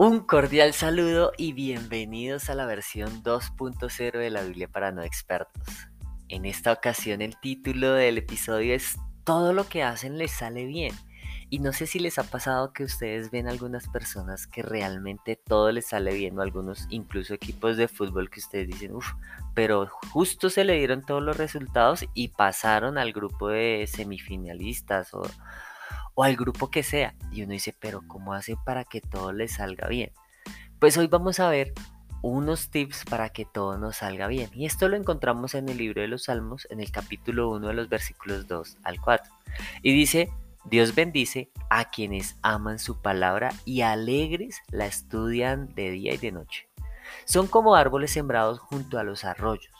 Un cordial saludo y bienvenidos a la versión 2.0 de la Biblia para no expertos. En esta ocasión el título del episodio es Todo lo que hacen les sale bien. Y no sé si les ha pasado que ustedes ven algunas personas que realmente todo les sale bien o algunos incluso equipos de fútbol que ustedes dicen, uff, pero justo se le dieron todos los resultados y pasaron al grupo de semifinalistas o o al grupo que sea. Y uno dice, pero ¿cómo hace para que todo le salga bien? Pues hoy vamos a ver unos tips para que todo nos salga bien. Y esto lo encontramos en el libro de los Salmos, en el capítulo 1 de los versículos 2 al 4. Y dice, Dios bendice a quienes aman su palabra y alegres la estudian de día y de noche. Son como árboles sembrados junto a los arroyos.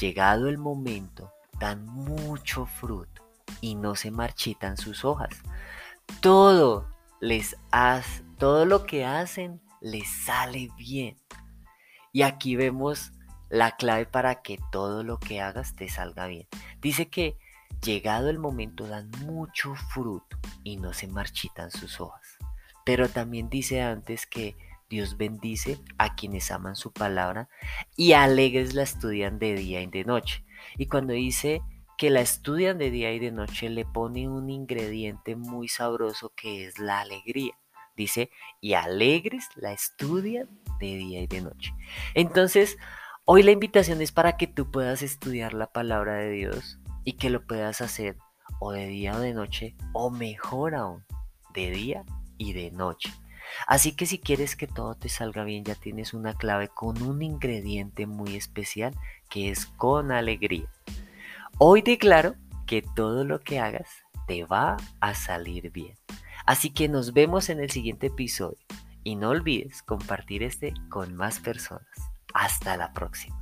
Llegado el momento, dan mucho fruto y no se marchitan sus hojas. Todo les hace, todo lo que hacen les sale bien. Y aquí vemos la clave para que todo lo que hagas te salga bien. Dice que llegado el momento dan mucho fruto y no se marchitan sus hojas. Pero también dice antes que Dios bendice a quienes aman su palabra y alegres la estudian de día y de noche. Y cuando dice que la estudian de día y de noche le pone un ingrediente muy sabroso que es la alegría. Dice, y alegres la estudian de día y de noche. Entonces, hoy la invitación es para que tú puedas estudiar la palabra de Dios y que lo puedas hacer o de día o de noche, o mejor aún, de día y de noche. Así que si quieres que todo te salga bien, ya tienes una clave con un ingrediente muy especial que es con alegría. Hoy declaro que todo lo que hagas te va a salir bien. Así que nos vemos en el siguiente episodio y no olvides compartir este con más personas. Hasta la próxima.